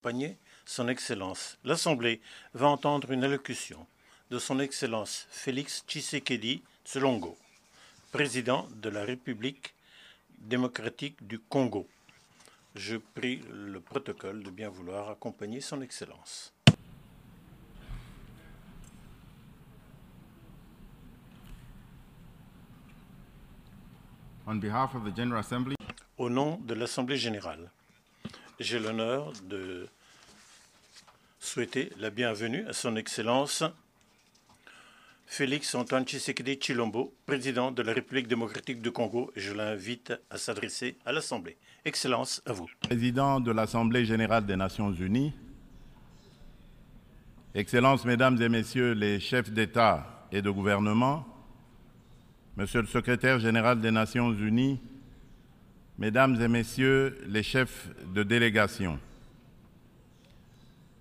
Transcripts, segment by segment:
accompagner Son Excellence. L'Assemblée va entendre une allocution de Son Excellence Félix Tshisekedi Tshilongo, président de la République démocratique du Congo. Je prie le protocole de bien vouloir accompagner Son Excellence. On behalf of the General Assembly, Au nom de l'Assemblée générale, j'ai l'honneur de souhaiter la bienvenue à Son Excellence Félix Antoine Tshisekedi Chilombo, président de la République démocratique du Congo, je l'invite à s'adresser à l'Assemblée. Excellence, à vous. président de l'Assemblée générale des Nations unies, Excellences, Mesdames et Messieurs les chefs d'État et de gouvernement, Monsieur le secrétaire général des Nations unies, Mesdames et Messieurs les chefs de délégation,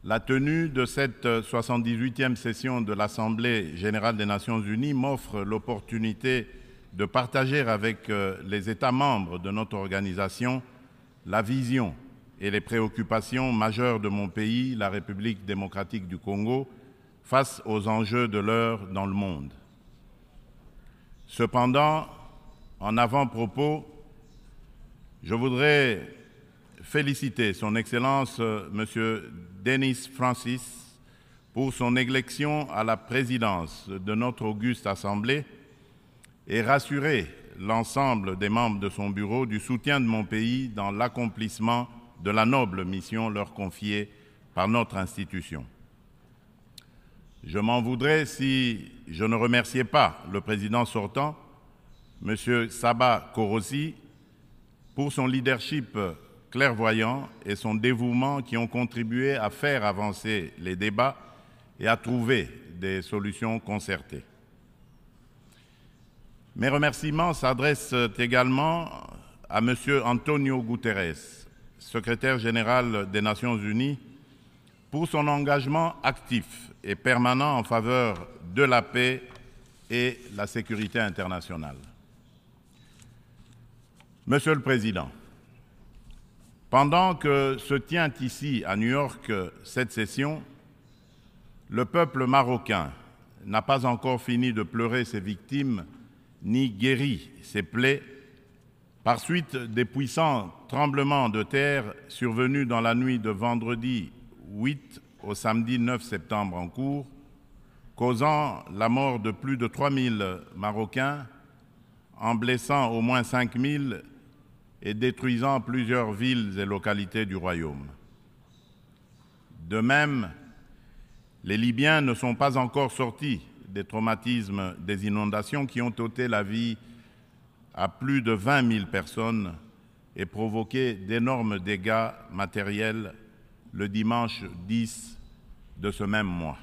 la tenue de cette 78e session de l'Assemblée générale des Nations unies m'offre l'opportunité de partager avec euh, les États membres de notre organisation la vision et les préoccupations majeures de mon pays, la République démocratique du Congo, face aux enjeux de l'heure dans le monde. Cependant, en avant-propos, je voudrais féliciter Son Excellence euh, Monsieur Denis Francis pour son élection à la présidence de notre auguste Assemblée et rassurer l'ensemble des membres de son bureau du soutien de mon pays dans l'accomplissement de la noble mission leur confiée par notre institution. Je m'en voudrais si je ne remerciais pas le président sortant, M. Saba Korosi, pour son leadership clairvoyant et son dévouement qui ont contribué à faire avancer les débats et à trouver des solutions concertées. Mes remerciements s'adressent également à M. Antonio Guterres, secrétaire général des Nations Unies, pour son engagement actif et permanent en faveur de la paix et la sécurité internationale. Monsieur le Président, pendant que se tient ici à New York cette session, le peuple marocain n'a pas encore fini de pleurer ses victimes ni guéri ses plaies par suite des puissants tremblements de terre survenus dans la nuit de vendredi 8 au samedi 9 septembre en cours, causant la mort de plus de 3000 Marocains, en blessant au moins 5000 et détruisant plusieurs villes et localités du royaume. De même, les Libyens ne sont pas encore sortis des traumatismes des inondations qui ont ôté la vie à plus de 20 000 personnes et provoqué d'énormes dégâts matériels le dimanche 10 de ce même mois.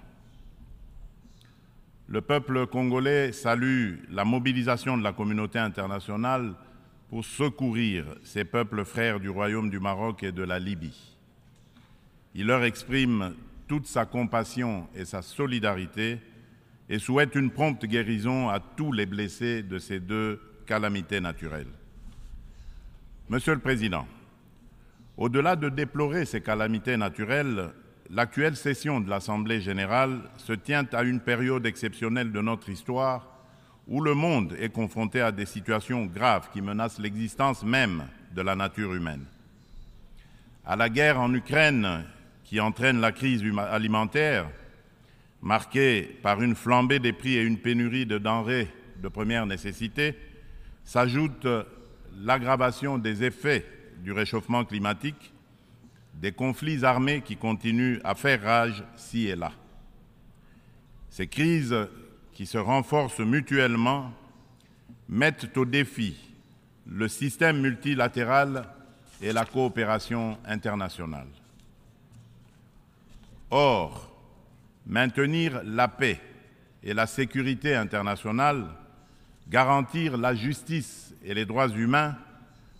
Le peuple congolais salue la mobilisation de la communauté internationale pour secourir ces peuples frères du Royaume du Maroc et de la Libye. Il leur exprime toute sa compassion et sa solidarité et souhaite une prompte guérison à tous les blessés de ces deux calamités naturelles. Monsieur le Président, au-delà de déplorer ces calamités naturelles, l'actuelle session de l'Assemblée générale se tient à une période exceptionnelle de notre histoire où le monde est confronté à des situations graves qui menacent l'existence même de la nature humaine. À la guerre en Ukraine qui entraîne la crise alimentaire, marquée par une flambée des prix et une pénurie de denrées de première nécessité, s'ajoute l'aggravation des effets du réchauffement climatique, des conflits armés qui continuent à faire rage ci et là. Ces crises qui se renforcent mutuellement mettent au défi le système multilatéral et la coopération internationale. Or, maintenir la paix et la sécurité internationale, garantir la justice et les droits humains,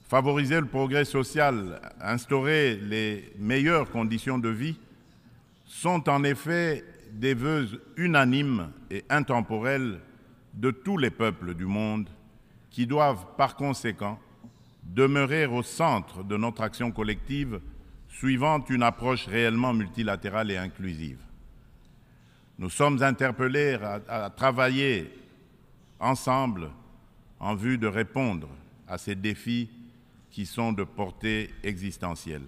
favoriser le progrès social, instaurer les meilleures conditions de vie, sont en effet des vœux unanimes et intemporels de tous les peuples du monde qui doivent par conséquent demeurer au centre de notre action collective suivant une approche réellement multilatérale et inclusive. Nous sommes interpellés à, travailler ensemble en vue de répondre à ces défis qui sont de portée existentielle.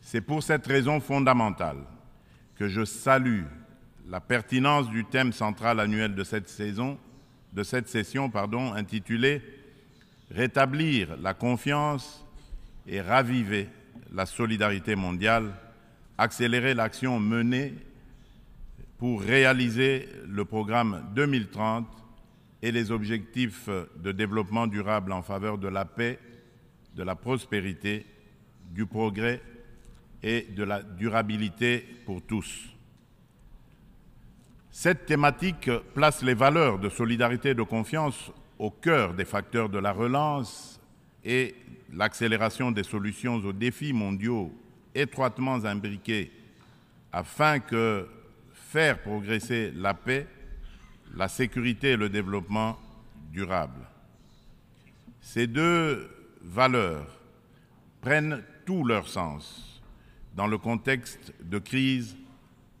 C'est pour cette raison fondamentale que je salue la pertinence du thème central annuel de cette saison, de cette session, pardon, intitulée Rétablir la confiance et raviver la solidarité mondiale, accélérer l'action menée pour réaliser le programme 2030 et les objectifs de développement durable en faveur de la paix, de la prospérité, du progrès et de la durabilité pour tous. Cette thématique place les valeurs de solidarité et de confiance au cœur des facteurs de la relance et l'accélération des solutions aux défis mondiaux étroitement imbriqués afin que faire progresser la paix, la sécurité et le développement durable. Ces deux valeurs prennent tout leur sens dans le contexte de crise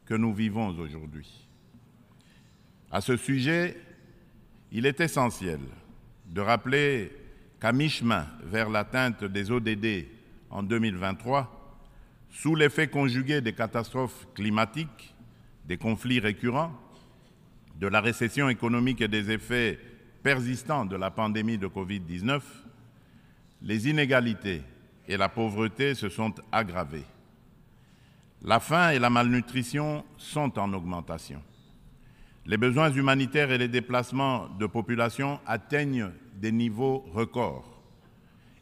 que nous vivons aujourd'hui. À ce sujet, il est essentiel de rappeler qu'à mi-chemin vers l'atteinte des ODD en 2023, sous l'effet conjugué des catastrophes climatiques, des conflits récurrents, de la récession économique et des effets persistants de la pandémie de Covid-19, les inégalités et la pauvreté se sont aggravées. La faim et la malnutrition sont en augmentation. Les besoins humanitaires et les déplacements de population atteignent des niveaux records.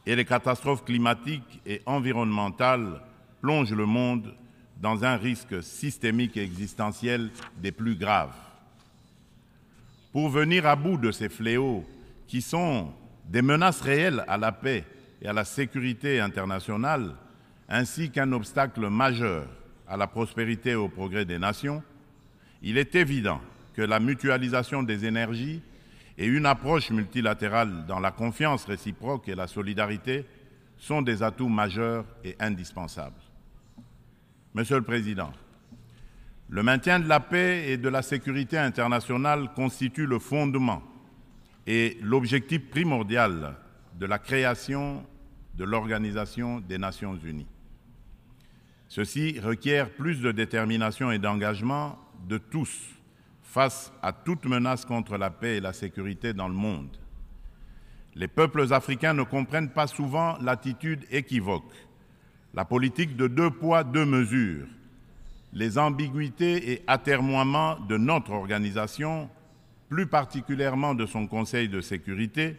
Et les catastrophes climatiques et environnementales plongent le monde dans un risque systémique et existentiel des plus graves. Pour venir à bout de ces fléaux qui sont des menaces réelles à la paix et à la sécurité internationale, ainsi qu'un obstacle majeur à la prospérité et au progrès des nations, il est évident que la mutualisation des énergies et une approche multilatérale dans la confiance réciproque et la solidarité sont des atouts majeurs et indispensables. Monsieur le Président, le maintien de la paix et de la sécurité internationale constitue le fondement et l'objectif primordial de la création de l'Organisation des Nations Unies. Ceci requiert plus de détermination et d'engagement de tous face à toute menace contre la paix et la sécurité dans le monde. Les peuples africains ne comprennent pas souvent l'attitude équivoque, la politique de deux poids, deux mesures, les ambiguïtés et atermoiements de notre organisation, plus particulièrement de son Conseil de sécurité,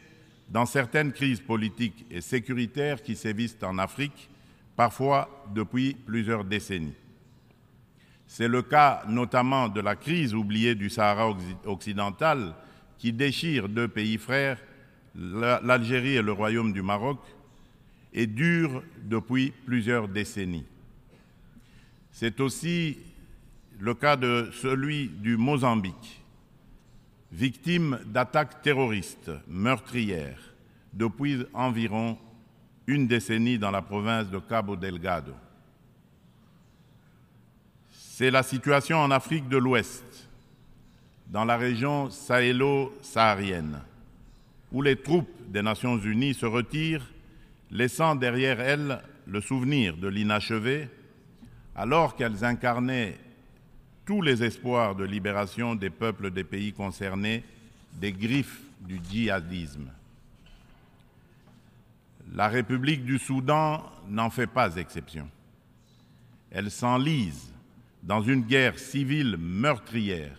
dans certaines crises politiques et sécuritaires qui sévissent en Afrique parfois depuis plusieurs décennies. C'est le cas notamment de la crise oubliée du Sahara occidental qui déchire deux pays frères, l'Algérie et le Royaume du Maroc, et dure depuis plusieurs décennies. C'est aussi le cas de celui du Mozambique, victime d'attaques terroristes meurtrières depuis environ une décennie dans la province de Cabo Delgado. C'est la situation en Afrique de l'Ouest, dans la région sahélo-saharienne, où les troupes des Nations Unies se retirent, laissant derrière elles le souvenir de l'inachevé, alors qu'elles incarnaient tous les espoirs de libération des peuples des pays concernés des griffes du djihadisme. La République du Soudan n'en fait pas exception. Elle s'enlise dans une guerre civile meurtrière,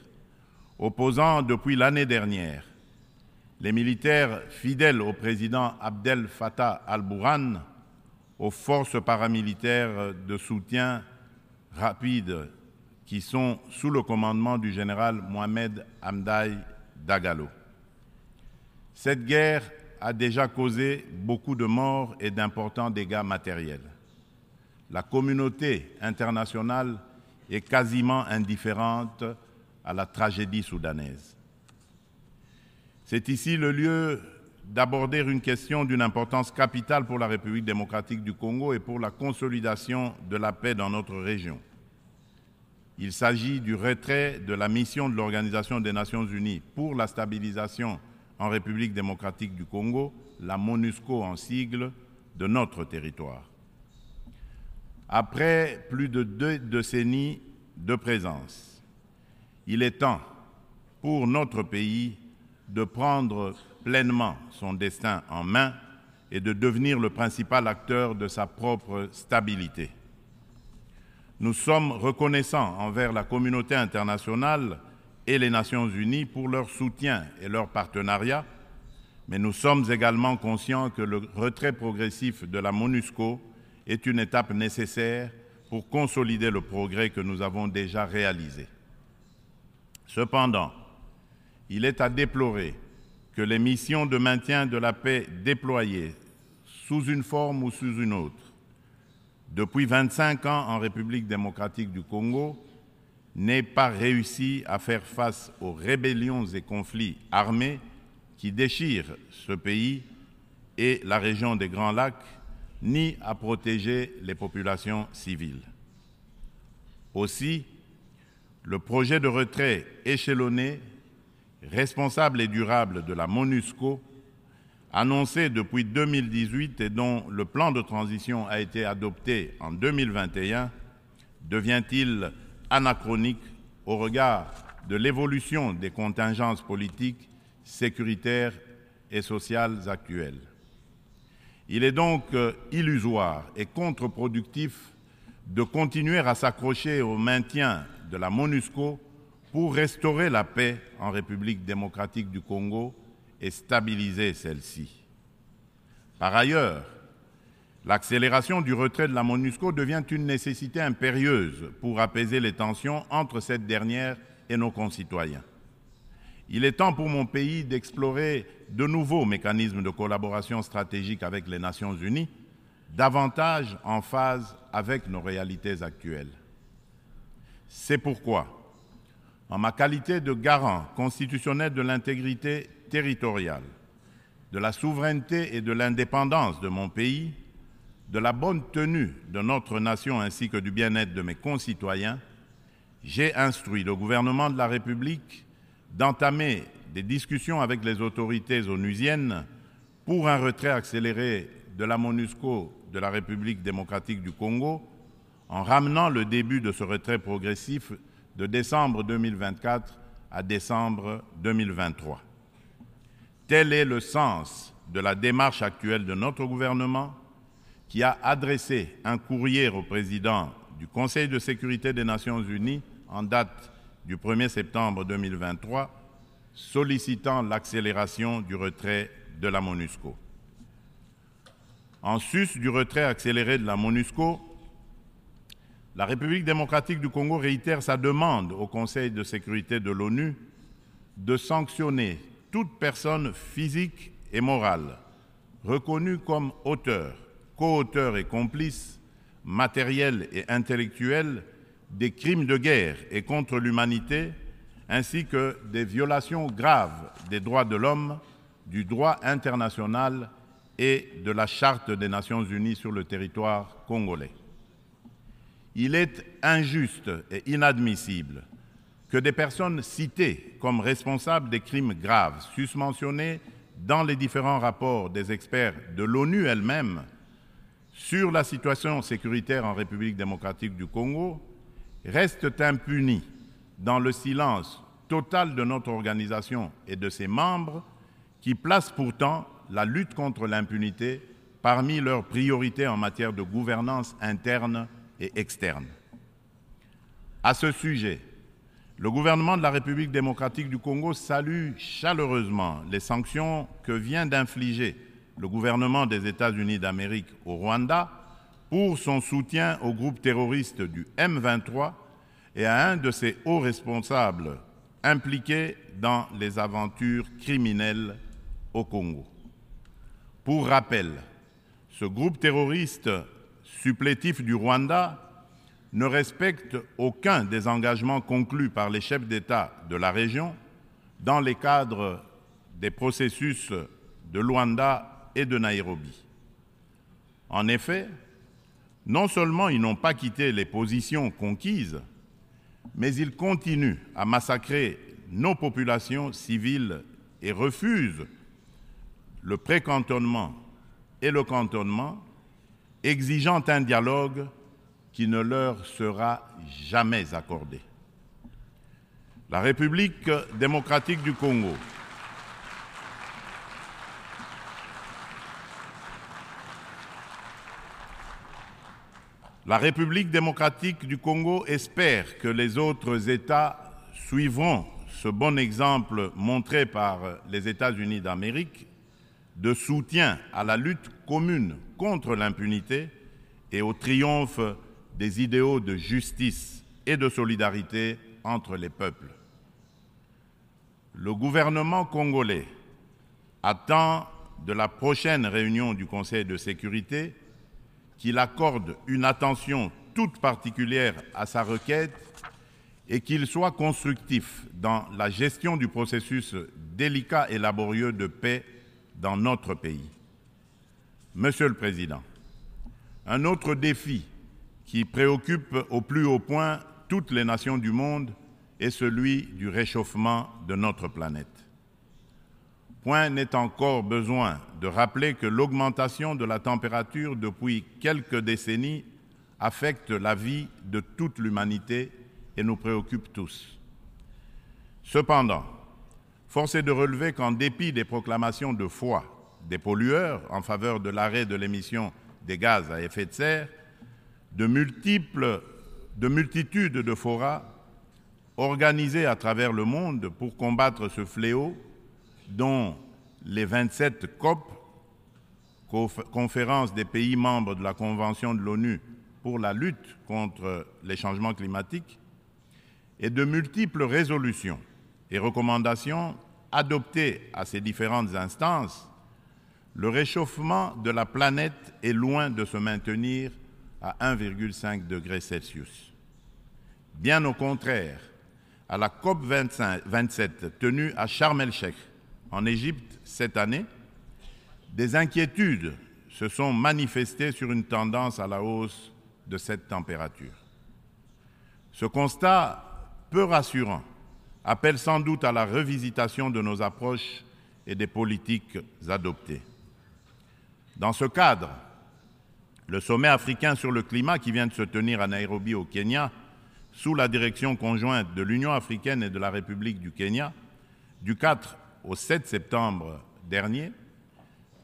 opposant depuis l'année dernière les militaires fidèles au président Abdel Fattah al-Burhan aux forces paramilitaires de soutien rapide qui sont sous le commandement du général Mohamed Hamdaï Dagalo. Cette guerre a déjà causé beaucoup de morts et d'importants dégâts matériels. La communauté internationale est quasiment indifférente à la tragédie soudanaise. C'est ici le lieu d'aborder une question d'une importance capitale pour la République démocratique du Congo et pour la consolidation de la paix dans notre région. Il s'agit du retrait de la mission de l'Organisation des Nations Unies pour la stabilisation en République démocratique du Congo, la MONUSCO en sigle, de notre territoire. Après plus de deux décennies de présence, il est temps pour notre pays de prendre pleinement son destin en main et de devenir le principal acteur de sa propre stabilité. Nous sommes reconnaissants envers la communauté internationale et les Nations Unies pour leur soutien et leur partenariat, mais nous sommes également conscients que le retrait progressif de la MONUSCO est une étape nécessaire pour consolider le progrès que nous avons déjà réalisé. Cependant, il est à déplorer que les missions de maintien de la paix déployées sous une forme ou sous une autre depuis 25 ans en République démocratique du Congo n'aient pas réussi à faire face aux rébellions et conflits armés qui déchirent ce pays et la région des Grands Lacs, ni à protéger les populations civiles. Aussi, le projet de retrait échelonné responsable et durable de la MONUSCO, annoncé depuis 2018 et dont le plan de transition a été adopté en 2021, devient-il anachronique au regard de l'évolution des contingences politiques, sécuritaires et sociales actuelles. Il est donc euh, illusoire et contre-productif de continuer à s'accrocher au maintien de la MONUSCO pour restaurer la paix en République démocratique du Congo et stabiliser celle-ci. Par ailleurs, l'accélération du retrait de la MONUSCO devient une nécessité impérieuse pour apaiser les tensions entre cette dernière et nos concitoyens. Il est temps pour mon pays d'explorer de nouveaux mécanismes de collaboration stratégique avec les Nations Unies, davantage en phase avec nos réalités actuelles. C'est pourquoi en ma qualité de garant constitutionnel de l'intégrité territoriale, de la souveraineté et de l'indépendance de mon pays, de la bonne tenue de notre nation ainsi que du bien-être de mes concitoyens, j'ai instruit le gouvernement de la République d'entamer des discussions avec les autorités onusiennes pour un retrait accéléré de la MONUSCO de la République démocratique du Congo, en ramenant le début de ce retrait progressif de décembre 2024 à décembre 2023. Tel est le sens de la démarche actuelle de notre gouvernement qui a adressé un courrier au président du Conseil de sécurité des Nations Unies en date du 1er septembre 2023 sollicitant l'accélération du retrait de la MONUSCO. En sus du retrait accéléré de la MONUSCO, la République démocratique du Congo réitère sa demande au Conseil de sécurité de l'ONU de sanctionner toute personne physique et morale reconnue comme auteur, co-auteur et complice, matériel et intellectuel des crimes de guerre et contre l'humanité, ainsi que des violations graves des droits de l'homme, du droit international et de la Charte des Nations Unies sur le territoire congolais. Il est injuste et inadmissible que des personnes citées comme responsables des crimes graves susmentionnés dans les différents rapports des experts de l'ONU elle-même sur la situation sécuritaire en République démocratique du Congo restent impunis dans le silence total de notre organisation et de ses membres qui placent pourtant la lutte contre l'impunité parmi leurs priorités en matière de gouvernance interne et externe. À ce sujet, le gouvernement de la République démocratique du Congo salue chaleureusement les sanctions que vient d'infliger le gouvernement des États-Unis d'Amérique au Rwanda pour son soutien au groupe terroriste du M23 et à un de ses hauts responsables impliqués dans les aventures criminelles au Congo. Pour rappel, ce groupe terroriste supplétif du Rwanda ne respecte aucun des engagements conclus par les chefs d'État de la région dans les cadres des processus de Luanda et de Nairobi. En effet, non seulement ils n'ont pas quitté les positions conquises, mais ils continuent à massacrer nos populations civiles et refusent le précantonnement et le cantonnement, exigeant un dialogue qui ne leur sera jamais accordé. La République démocratique du Congo La République démocratique du Congo espère que les autres États suivront ce bon exemple montré par les États-Unis d'Amérique de soutien à la lutte commune contre l'impunité et au triomphe des idéaux de justice et de solidarité entre les peuples. Le gouvernement congolais attend de la prochaine réunion du Conseil de sécurité qu'il accorde une attention toute particulière à sa requête et qu'il soit constructif dans la gestion du processus délicat et laborieux de paix dans notre pays. Monsieur le Président, un autre défi qui préoccupe au plus haut point toutes les nations du monde est celui du réchauffement de notre planète. Point n'est encore besoin de rappeler que l'augmentation de la température depuis quelques décennies affecte la vie de toute l'humanité et nous préoccupe tous. Cependant, force est de relever qu'en dépit des proclamations de foi des pollueurs en faveur de l'arrêt de l'émission des gaz à effet de serre, de multitudes de forats organisés à travers le monde pour combattre ce fléau dont les 27 COP, conférence des pays membres de la Convention de l'ONU pour la lutte contre les changements climatiques, et de multiples résolutions et recommandations adoptées à ces différentes instances, le réchauffement de la planète est loin de se maintenir à 1,5 degré Celsius. Bien au contraire, à la COP 27 tenue à Sharm el-Sheikh, en Égypte cette année, des inquiétudes se sont manifestées sur une tendance à la hausse de cette température. Ce constat peu rassurant appelle sans doute à la revisitation de nos approches et des politiques adoptées. Dans ce cadre, le sommet africain sur le climat qui vient de se tenir à Nairobi au Kenya, sous la direction conjointe de l'Union africaine et de la République du Kenya, du 4 au 7 septembre dernier,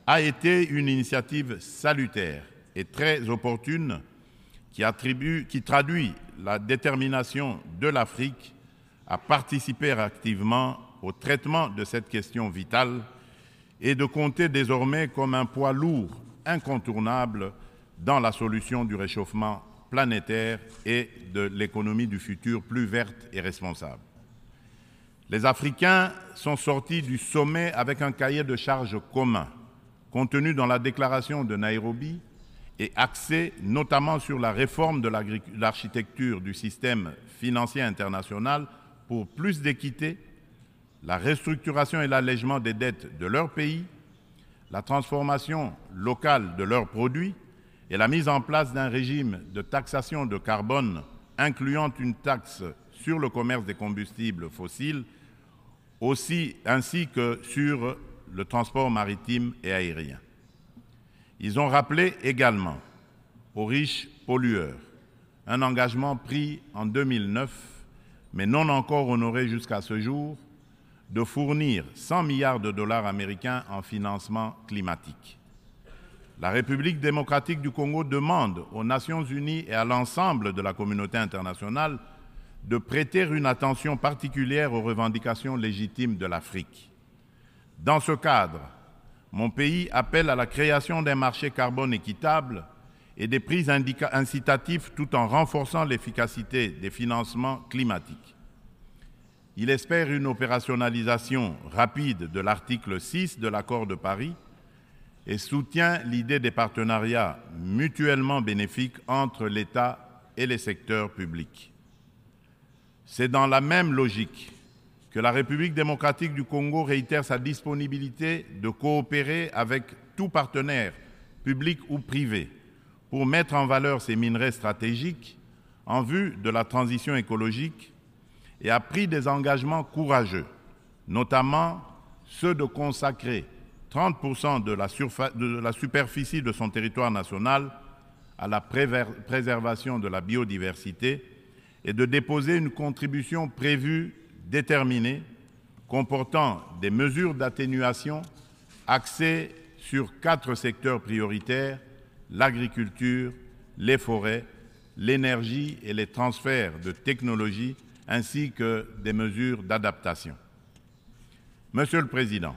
a été une initiative salutaire et très opportune qui, qui traduit la détermination de l'Afrique à participer activement au traitement de cette question vitale et de compter désormais comme un poids lourd incontournable dans la solution du réchauffement planétaire et de l'économie du futur plus verte et responsable. Les Africains sont sortis du sommet avec un cahier de charges commun, contenu dans la déclaration de Nairobi et axé notamment sur la réforme de l'architecture du système financier international pour plus d'équité, la restructuration et l'allègement des dettes de leur pays, la transformation locale de leurs produits et la mise en place d'un régime de taxation de carbone incluant une taxe sur le commerce des combustibles fossiles aussi, ainsi que sur le transport maritime et aérien. Ils ont rappelé également aux riches pollueurs un engagement pris en 2009, mais non encore honoré jusqu'à ce jour, de fournir 100 milliards de dollars américains en financement climatique. La République démocratique du Congo demande aux Nations unies et à l'ensemble de la communauté internationale de prêter une attention particulière aux revendications légitimes de l'Afrique. Dans ce cadre, mon pays appelle à la création d'un marché carbone équitable et des prix incitatifs tout en renforçant l'efficacité des financements climatiques. Il espère une opérationnalisation rapide de l'article 6 de l'accord de Paris et soutient l'idée des partenariats mutuellement bénéfiques entre l'État et les secteurs publics. C'est dans la même logique que la République démocratique du Congo réitère sa disponibilité de coopérer avec tout partenaire, public ou privé, pour mettre en valeur ces minerais stratégiques en vue de la transition écologique et a pris des engagements courageux, notamment ceux de consacrer 30% de la, de la, superficie de son territoire national à la préservation de la biodiversité et de déposer une contribution prévue déterminée comportant des mesures d'atténuation axées sur quatre secteurs prioritaires, l'agriculture, les forêts, l'énergie et les transferts de technologies, ainsi que des mesures d'adaptation. Monsieur le Président,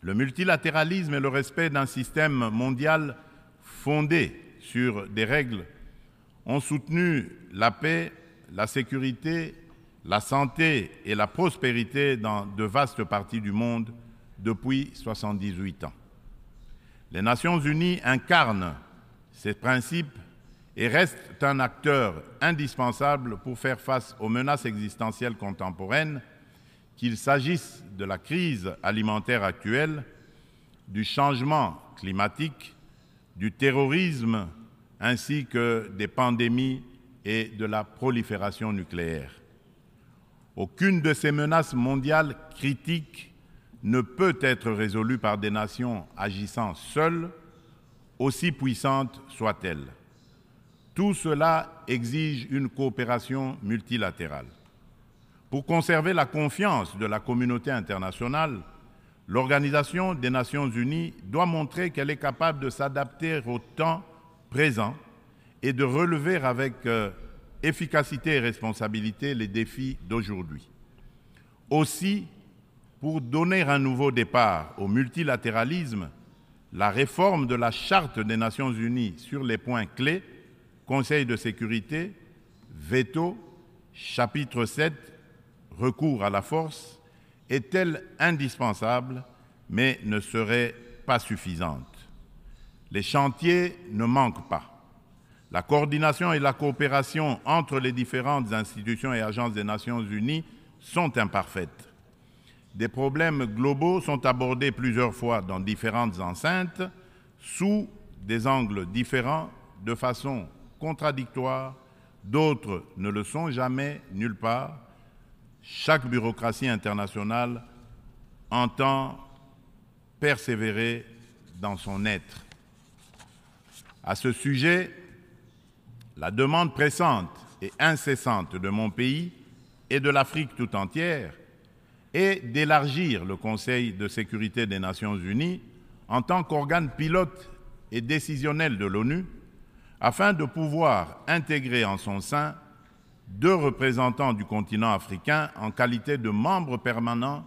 le multilatéralisme et le respect d'un système mondial fondé sur des règles ont soutenu la paix, la sécurité, la santé et la prospérité dans de vastes parties du monde depuis 78 ans. Les Nations Unies incarnent ces principes et restent un acteur indispensable pour faire face aux menaces existentielles contemporaines, qu'il s'agisse de la crise alimentaire actuelle, du changement climatique, du terrorisme, ainsi que des pandémies et de la prolifération nucléaire. Aucune de ces menaces mondiales critiques ne peut être résolue par des nations agissant seules, aussi puissantes soient-elles. Tout cela exige une coopération multilatérale. Pour conserver la confiance de la communauté internationale, l'Organisation des Nations Unies doit montrer qu'elle est capable de s'adapter au temps présent et de relever avec euh, efficacité et responsabilité les défis d'aujourd'hui. Aussi, pour donner un nouveau départ au multilatéralisme, la réforme de la Charte des Nations Unies sur les points clés Conseil de sécurité, veto, chapitre 7, recours à la force, est-elle indispensable, mais ne serait pas suffisante. Les chantiers ne manquent pas. La coordination et la coopération entre les différentes institutions et agences des Nations Unies sont imparfaites. Des problèmes globaux sont abordés plusieurs fois dans différentes enceintes, sous des angles différents, de façon contradictoires, d'autres ne le sont jamais nulle part. Chaque bureaucratie internationale entend persévérer dans son être. À ce sujet, la demande pressante et incessante de mon pays et de l'Afrique tout entière est d'élargir le Conseil de sécurité des Nations Unies en tant qu'organe pilote et décisionnel de l'ONU afin de pouvoir intégrer en son sein deux représentants du continent africain en qualité de membres permanents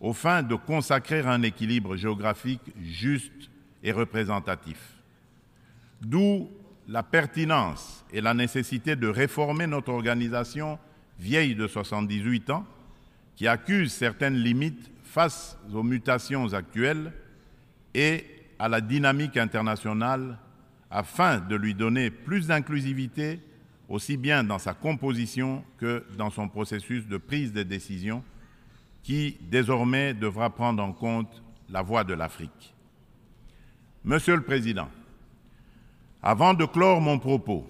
aux fins de consacrer un équilibre géographique juste et représentatif. D'où la pertinence et la nécessité de réformer notre organisation vieille de 78 ans, qui accuse certaines limites face aux mutations actuelles et à la dynamique internationale afin de lui donner plus d'inclusivité, aussi bien dans sa composition que dans son processus de prise de décision, qui désormais devra prendre en compte la voix de l'Afrique. Monsieur le Président, avant de clore mon propos,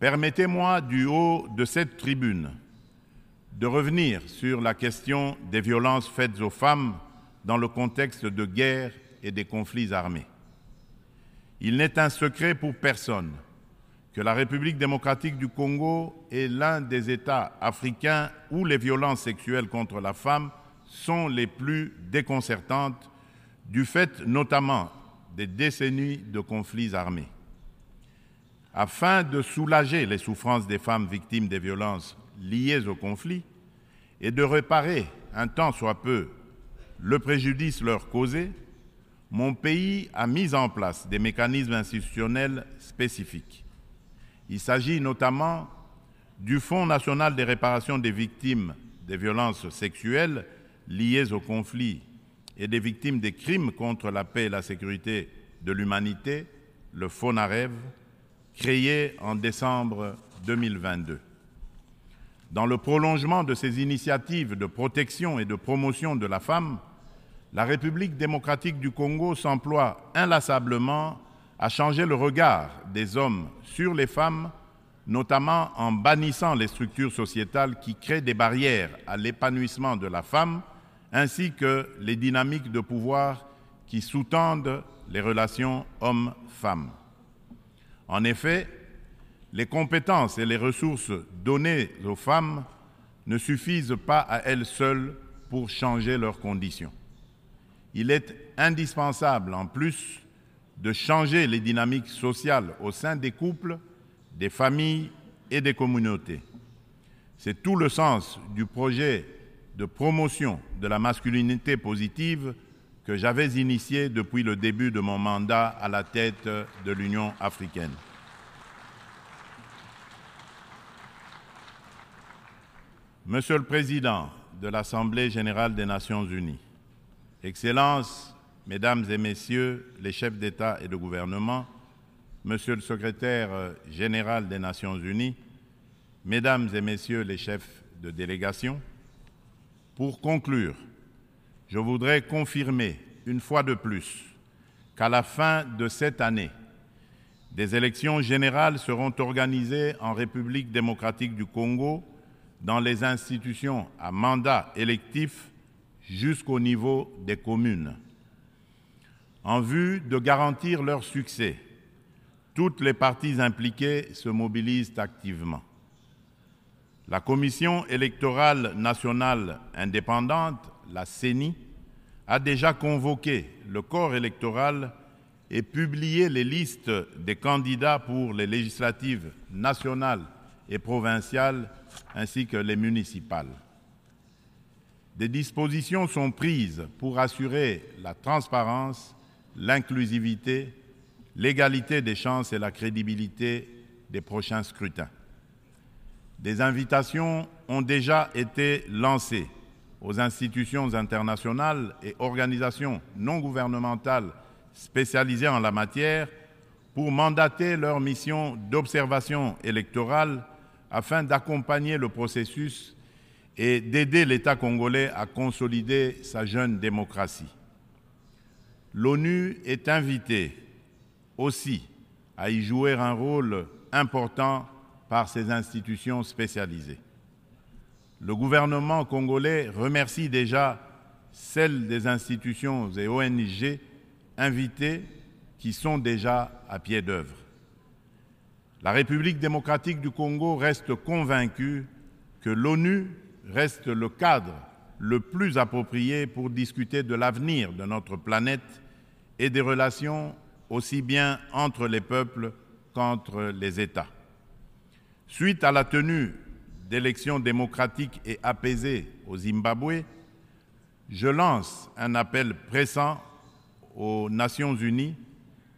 permettez-moi du haut de cette tribune de revenir sur la question des violences faites aux femmes dans le contexte de guerre et des conflits armés. Il n'est un secret pour personne que la République démocratique du Congo est l'un des États africains où les violences sexuelles contre la femme sont les plus déconcertantes, du fait notamment des décennies de conflits armés. Afin de soulager les souffrances des femmes victimes des violences liées au conflit et de réparer un tant soit peu le préjudice leur causé, mon pays a mis en place des mécanismes institutionnels spécifiques. Il s'agit notamment du Fonds national des réparations des victimes des violences sexuelles liées au conflit et des victimes des crimes contre la paix et la sécurité de l'humanité, le FONAREV, créé en décembre 2022. Dans le prolongement de ces initiatives de protection et de promotion de la femme, la République démocratique du Congo s'emploie inlassablement à changer le regard des hommes sur les femmes, notamment en bannissant les structures sociétales qui créent des barrières à l'épanouissement de la femme, ainsi que les dynamiques de pouvoir qui sous-tendent les relations hommes-femmes. En effet, les compétences et les ressources données aux femmes ne suffisent pas à elles seules pour changer leurs conditions. Il est indispensable, en plus, de changer les dynamiques sociales au sein des couples, des familles et des communautés. C'est tout le sens du projet de promotion de la masculinité positive que j'avais initié depuis le début de mon mandat à la tête de l'Union africaine. Monsieur le Président de l'Assemblée générale des Nations unies, Excellences, Mesdames et Messieurs les chefs d'État et de gouvernement, Monsieur le Secrétaire général des Nations unies, Mesdames et Messieurs les chefs de délégation, pour conclure, je voudrais confirmer une fois de plus qu'à la fin de cette année, des élections générales seront organisées en République démocratique du Congo dans les institutions à mandat électif jusqu'au niveau des communes. En vue de garantir leur succès, toutes les parties impliquées se mobilisent activement. La Commission électorale nationale indépendante, la CENI, a déjà convoqué le corps électoral et publié les listes des candidats pour les législatives nationales et provinciales ainsi que les municipales. Des dispositions sont prises pour assurer la transparence, l'inclusivité, l'égalité des chances et la crédibilité des prochains scrutins. Des invitations ont déjà été lancées aux institutions internationales et organisations non gouvernementales spécialisées en la matière pour mandater leur mission d'observation électorale afin d'accompagner le processus et d'aider l'État congolais à consolider sa jeune démocratie. L'ONU est invitée aussi à y jouer un rôle important par ses institutions spécialisées. Le gouvernement congolais remercie déjà celles des institutions et ONG invitées qui sont déjà à pied d'œuvre. La République démocratique du Congo reste convaincue que l'ONU reste le cadre le plus approprié pour discuter de l'avenir de notre planète et des relations aussi bien entre les peuples qu'entre les États. Suite à la tenue d'élections démocratiques et apaisées au Zimbabwe, je lance un appel pressant aux Nations Unies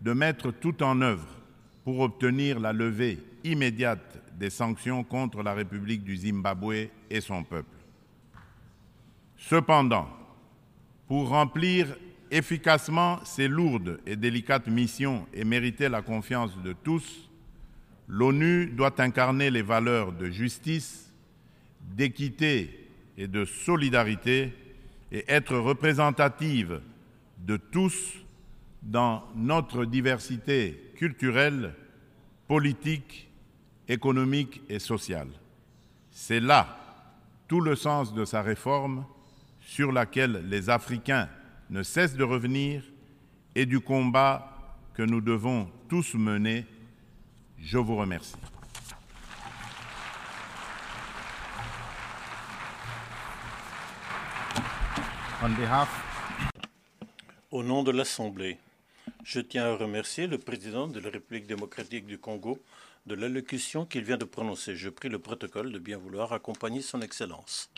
de mettre tout en œuvre pour obtenir la levée immédiate des sanctions contre la République du Zimbabwe et son peuple. Cependant, pour remplir efficacement ces lourdes et délicates missions et mériter la confiance de tous, l'ONU doit incarner les valeurs de justice, d'équité et de solidarité et être représentative de tous dans notre diversité culturelle, politique, économique et sociale. C'est là tout le sens de sa réforme sur laquelle les Africains ne cessent de revenir et du combat que nous devons tous mener. Je vous remercie. Au nom de l'Assemblée, je tiens à remercier le président de la République démocratique du Congo de l'allocution qu'il vient de prononcer. Je prie le protocole de bien vouloir accompagner son Excellence.